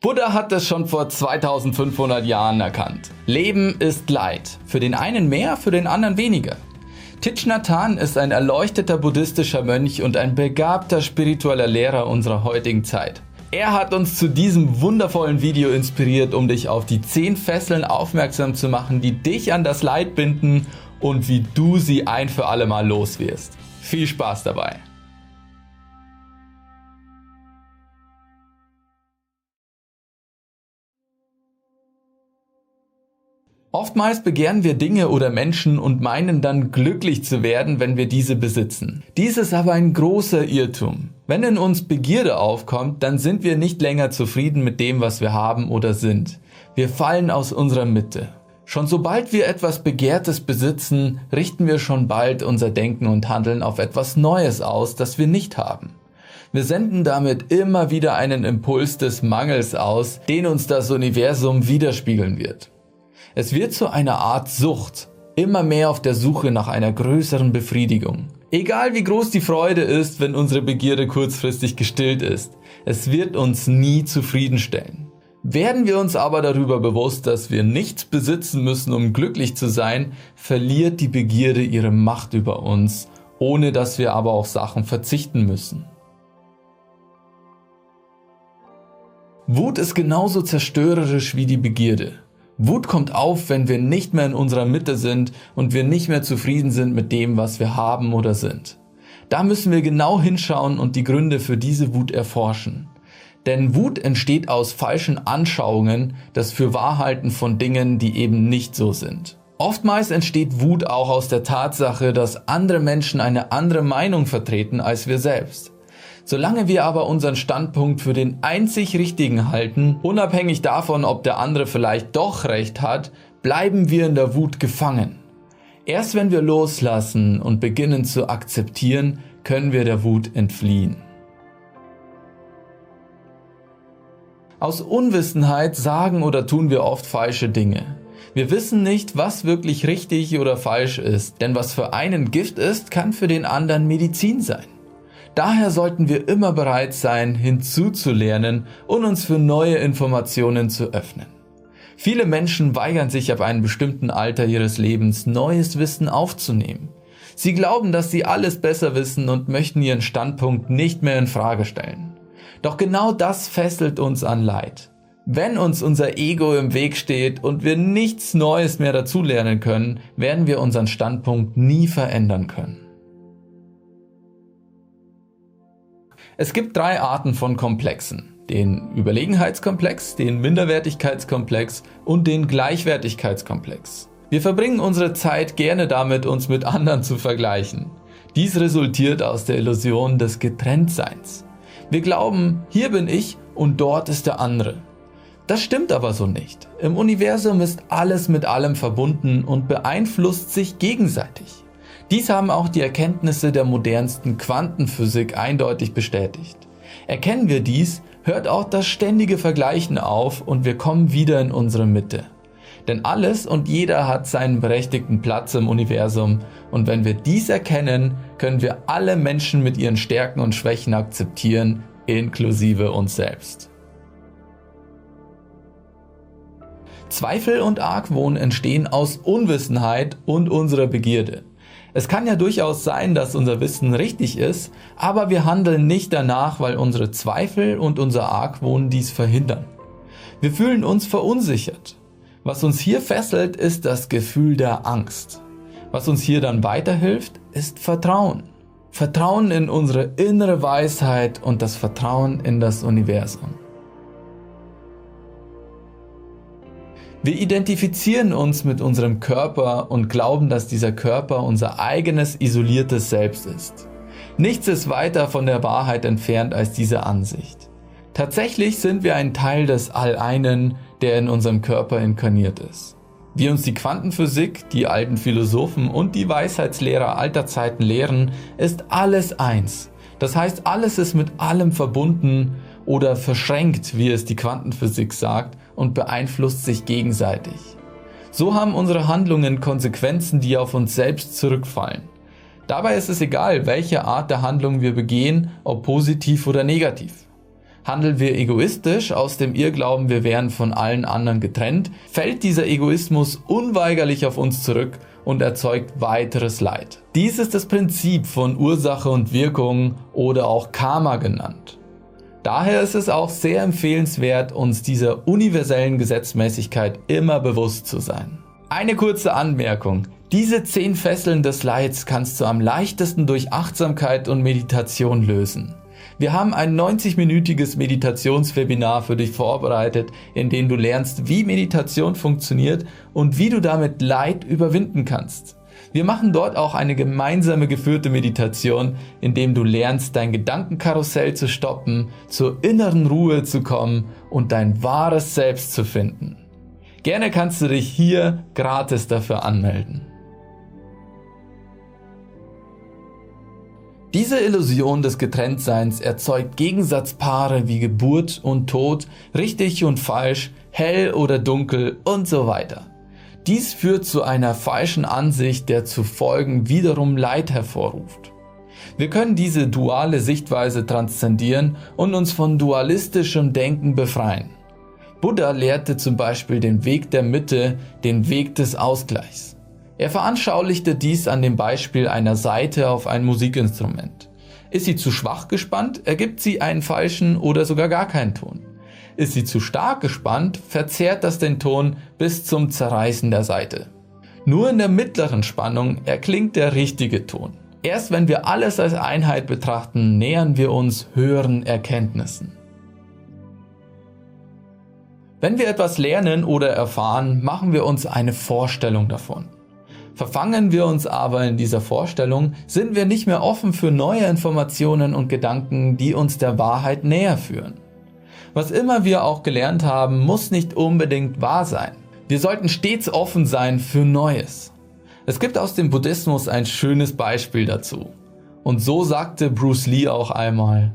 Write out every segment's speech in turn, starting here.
Buddha hat es schon vor 2500 Jahren erkannt. Leben ist Leid. Für den einen mehr, für den anderen weniger. Thich Nhat Hanh ist ein erleuchteter buddhistischer Mönch und ein begabter spiritueller Lehrer unserer heutigen Zeit. Er hat uns zu diesem wundervollen Video inspiriert, um dich auf die 10 Fesseln aufmerksam zu machen, die dich an das Leid binden und wie du sie ein für alle Mal los wirst. Viel Spaß dabei! Oftmals begehren wir Dinge oder Menschen und meinen dann glücklich zu werden, wenn wir diese besitzen. Dies ist aber ein großer Irrtum. Wenn in uns Begierde aufkommt, dann sind wir nicht länger zufrieden mit dem, was wir haben oder sind. Wir fallen aus unserer Mitte. Schon sobald wir etwas Begehrtes besitzen, richten wir schon bald unser Denken und Handeln auf etwas Neues aus, das wir nicht haben. Wir senden damit immer wieder einen Impuls des Mangels aus, den uns das Universum widerspiegeln wird. Es wird zu einer Art Sucht, immer mehr auf der Suche nach einer größeren Befriedigung. Egal wie groß die Freude ist, wenn unsere Begierde kurzfristig gestillt ist, es wird uns nie zufriedenstellen. Werden wir uns aber darüber bewusst, dass wir nichts besitzen müssen, um glücklich zu sein, verliert die Begierde ihre Macht über uns, ohne dass wir aber auf Sachen verzichten müssen. Wut ist genauso zerstörerisch wie die Begierde. Wut kommt auf, wenn wir nicht mehr in unserer Mitte sind und wir nicht mehr zufrieden sind mit dem, was wir haben oder sind. Da müssen wir genau hinschauen und die Gründe für diese Wut erforschen. Denn Wut entsteht aus falschen Anschauungen, das für Wahrhalten von Dingen, die eben nicht so sind. Oftmals entsteht Wut auch aus der Tatsache, dass andere Menschen eine andere Meinung vertreten als wir selbst. Solange wir aber unseren Standpunkt für den einzig richtigen halten, unabhängig davon, ob der andere vielleicht doch recht hat, bleiben wir in der Wut gefangen. Erst wenn wir loslassen und beginnen zu akzeptieren, können wir der Wut entfliehen. Aus Unwissenheit sagen oder tun wir oft falsche Dinge. Wir wissen nicht, was wirklich richtig oder falsch ist, denn was für einen Gift ist, kann für den anderen Medizin sein. Daher sollten wir immer bereit sein, hinzuzulernen und uns für neue Informationen zu öffnen. Viele Menschen weigern sich ab einem bestimmten Alter ihres Lebens, neues Wissen aufzunehmen. Sie glauben, dass sie alles besser wissen und möchten ihren Standpunkt nicht mehr in Frage stellen. Doch genau das fesselt uns an Leid. Wenn uns unser Ego im Weg steht und wir nichts Neues mehr dazulernen können, werden wir unseren Standpunkt nie verändern können. Es gibt drei Arten von Komplexen. Den Überlegenheitskomplex, den Minderwertigkeitskomplex und den Gleichwertigkeitskomplex. Wir verbringen unsere Zeit gerne damit, uns mit anderen zu vergleichen. Dies resultiert aus der Illusion des Getrenntseins. Wir glauben, hier bin ich und dort ist der andere. Das stimmt aber so nicht. Im Universum ist alles mit allem verbunden und beeinflusst sich gegenseitig. Dies haben auch die Erkenntnisse der modernsten Quantenphysik eindeutig bestätigt. Erkennen wir dies, hört auch das ständige Vergleichen auf und wir kommen wieder in unsere Mitte. Denn alles und jeder hat seinen berechtigten Platz im Universum und wenn wir dies erkennen, können wir alle Menschen mit ihren Stärken und Schwächen akzeptieren, inklusive uns selbst. Zweifel und Argwohn entstehen aus Unwissenheit und unserer Begierde. Es kann ja durchaus sein, dass unser Wissen richtig ist, aber wir handeln nicht danach, weil unsere Zweifel und unser Argwohn dies verhindern. Wir fühlen uns verunsichert. Was uns hier fesselt, ist das Gefühl der Angst. Was uns hier dann weiterhilft, ist Vertrauen. Vertrauen in unsere innere Weisheit und das Vertrauen in das Universum. Wir identifizieren uns mit unserem Körper und glauben, dass dieser Körper unser eigenes isoliertes Selbst ist. Nichts ist weiter von der Wahrheit entfernt als diese Ansicht. Tatsächlich sind wir ein Teil des All-Einen, der in unserem Körper inkarniert ist. Wie uns die Quantenphysik, die alten Philosophen und die Weisheitslehrer alter Zeiten lehren, ist alles eins. Das heißt, alles ist mit allem verbunden oder verschränkt, wie es die Quantenphysik sagt, und beeinflusst sich gegenseitig. So haben unsere Handlungen Konsequenzen, die auf uns selbst zurückfallen. Dabei ist es egal, welche Art der Handlung wir begehen, ob positiv oder negativ. Handeln wir egoistisch aus dem Irrglauben, wir wären von allen anderen getrennt, fällt dieser Egoismus unweigerlich auf uns zurück und erzeugt weiteres Leid. Dies ist das Prinzip von Ursache und Wirkung oder auch Karma genannt. Daher ist es auch sehr empfehlenswert, uns dieser universellen Gesetzmäßigkeit immer bewusst zu sein. Eine kurze Anmerkung. Diese zehn Fesseln des Leids kannst du am leichtesten durch Achtsamkeit und Meditation lösen. Wir haben ein 90-minütiges Meditationswebinar für dich vorbereitet, in dem du lernst, wie Meditation funktioniert und wie du damit Leid überwinden kannst. Wir machen dort auch eine gemeinsame geführte Meditation, in dem du lernst, dein Gedankenkarussell zu stoppen, zur inneren Ruhe zu kommen und dein wahres Selbst zu finden. Gerne kannst du dich hier gratis dafür anmelden. Diese Illusion des Getrenntseins erzeugt Gegensatzpaare wie Geburt und Tod, richtig und falsch, hell oder dunkel und so weiter. Dies führt zu einer falschen Ansicht, der zu Folgen wiederum Leid hervorruft. Wir können diese duale Sichtweise transzendieren und uns von dualistischem Denken befreien. Buddha lehrte zum Beispiel den Weg der Mitte, den Weg des Ausgleichs. Er veranschaulichte dies an dem Beispiel einer Saite auf ein Musikinstrument. Ist sie zu schwach gespannt, ergibt sie einen falschen oder sogar gar keinen Ton. Ist sie zu stark gespannt, verzerrt das den Ton bis zum Zerreißen der Saite. Nur in der mittleren Spannung erklingt der richtige Ton. Erst wenn wir alles als Einheit betrachten, nähern wir uns höheren Erkenntnissen. Wenn wir etwas lernen oder erfahren, machen wir uns eine Vorstellung davon. Verfangen wir uns aber in dieser Vorstellung, sind wir nicht mehr offen für neue Informationen und Gedanken, die uns der Wahrheit näher führen. Was immer wir auch gelernt haben, muss nicht unbedingt wahr sein. Wir sollten stets offen sein für Neues. Es gibt aus dem Buddhismus ein schönes Beispiel dazu. Und so sagte Bruce Lee auch einmal,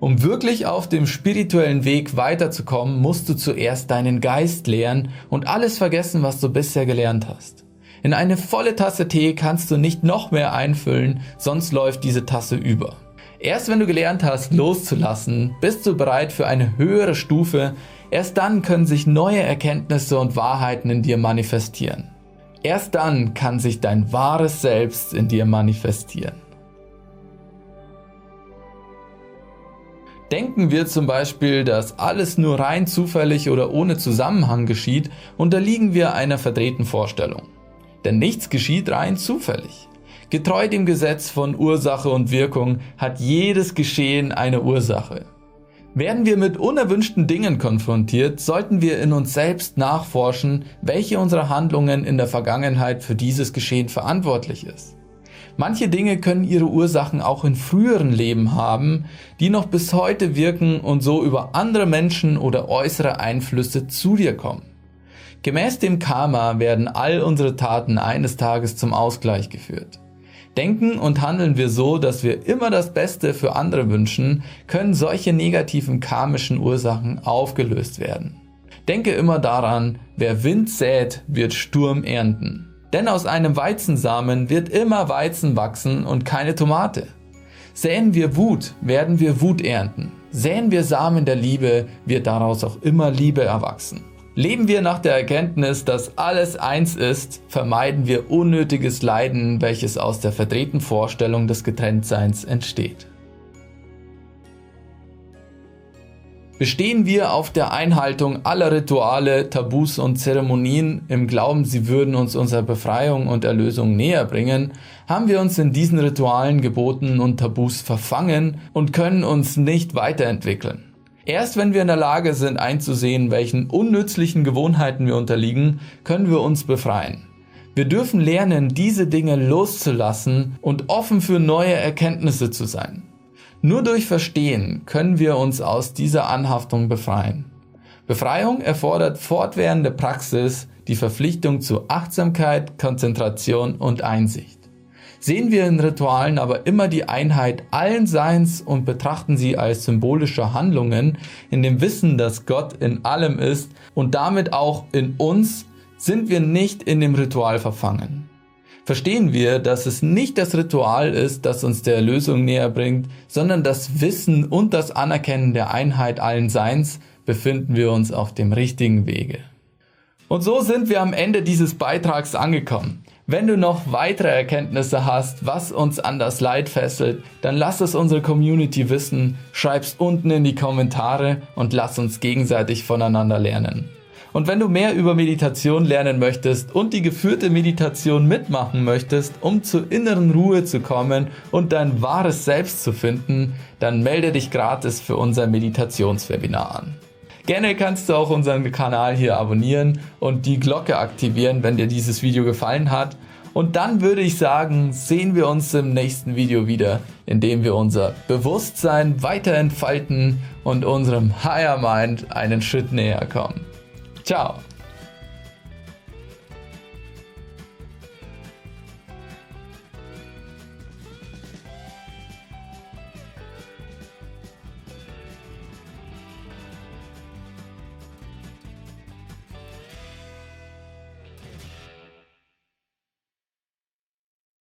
um wirklich auf dem spirituellen Weg weiterzukommen, musst du zuerst deinen Geist lehren und alles vergessen, was du bisher gelernt hast. In eine volle Tasse Tee kannst du nicht noch mehr einfüllen, sonst läuft diese Tasse über. Erst wenn du gelernt hast, loszulassen, bist du bereit für eine höhere Stufe. Erst dann können sich neue Erkenntnisse und Wahrheiten in dir manifestieren. Erst dann kann sich dein wahres Selbst in dir manifestieren. Denken wir zum Beispiel, dass alles nur rein zufällig oder ohne Zusammenhang geschieht, unterliegen wir einer verdrehten Vorstellung denn nichts geschieht rein zufällig. Getreu dem Gesetz von Ursache und Wirkung hat jedes Geschehen eine Ursache. Werden wir mit unerwünschten Dingen konfrontiert, sollten wir in uns selbst nachforschen, welche unserer Handlungen in der Vergangenheit für dieses Geschehen verantwortlich ist. Manche Dinge können ihre Ursachen auch in früheren Leben haben, die noch bis heute wirken und so über andere Menschen oder äußere Einflüsse zu dir kommen. Gemäß dem Karma werden all unsere Taten eines Tages zum Ausgleich geführt. Denken und handeln wir so, dass wir immer das Beste für andere wünschen, können solche negativen karmischen Ursachen aufgelöst werden. Denke immer daran, wer Wind sät, wird Sturm ernten. Denn aus einem Weizensamen wird immer Weizen wachsen und keine Tomate. Säen wir Wut, werden wir Wut ernten. Säen wir Samen der Liebe, wird daraus auch immer Liebe erwachsen. Leben wir nach der Erkenntnis, dass alles eins ist, vermeiden wir unnötiges Leiden, welches aus der verdrehten Vorstellung des Getrenntseins entsteht. Bestehen wir auf der Einhaltung aller Rituale, Tabus und Zeremonien im Glauben, sie würden uns unserer Befreiung und Erlösung näher bringen, haben wir uns in diesen Ritualen, Geboten und Tabus verfangen und können uns nicht weiterentwickeln. Erst wenn wir in der Lage sind einzusehen, welchen unnützlichen Gewohnheiten wir unterliegen, können wir uns befreien. Wir dürfen lernen, diese Dinge loszulassen und offen für neue Erkenntnisse zu sein. Nur durch Verstehen können wir uns aus dieser Anhaftung befreien. Befreiung erfordert fortwährende Praxis, die Verpflichtung zu Achtsamkeit, Konzentration und Einsicht sehen wir in Ritualen aber immer die Einheit allen Seins und betrachten sie als symbolische Handlungen in dem Wissen, dass Gott in allem ist und damit auch in uns, sind wir nicht in dem Ritual verfangen. verstehen wir, dass es nicht das Ritual ist, das uns der Lösung näher bringt, sondern das Wissen und das Anerkennen der Einheit allen Seins, befinden wir uns auf dem richtigen Wege. Und so sind wir am Ende dieses Beitrags angekommen. Wenn du noch weitere Erkenntnisse hast, was uns an das Leid fesselt, dann lass es unsere Community wissen, schreib's unten in die Kommentare und lass uns gegenseitig voneinander lernen. Und wenn du mehr über Meditation lernen möchtest und die geführte Meditation mitmachen möchtest, um zur inneren Ruhe zu kommen und dein wahres Selbst zu finden, dann melde dich gratis für unser Meditationswebinar an. Gerne kannst du auch unseren Kanal hier abonnieren und die Glocke aktivieren, wenn dir dieses Video gefallen hat. Und dann würde ich sagen, sehen wir uns im nächsten Video wieder, in dem wir unser Bewusstsein weiter entfalten und unserem Higher Mind einen Schritt näher kommen. Ciao!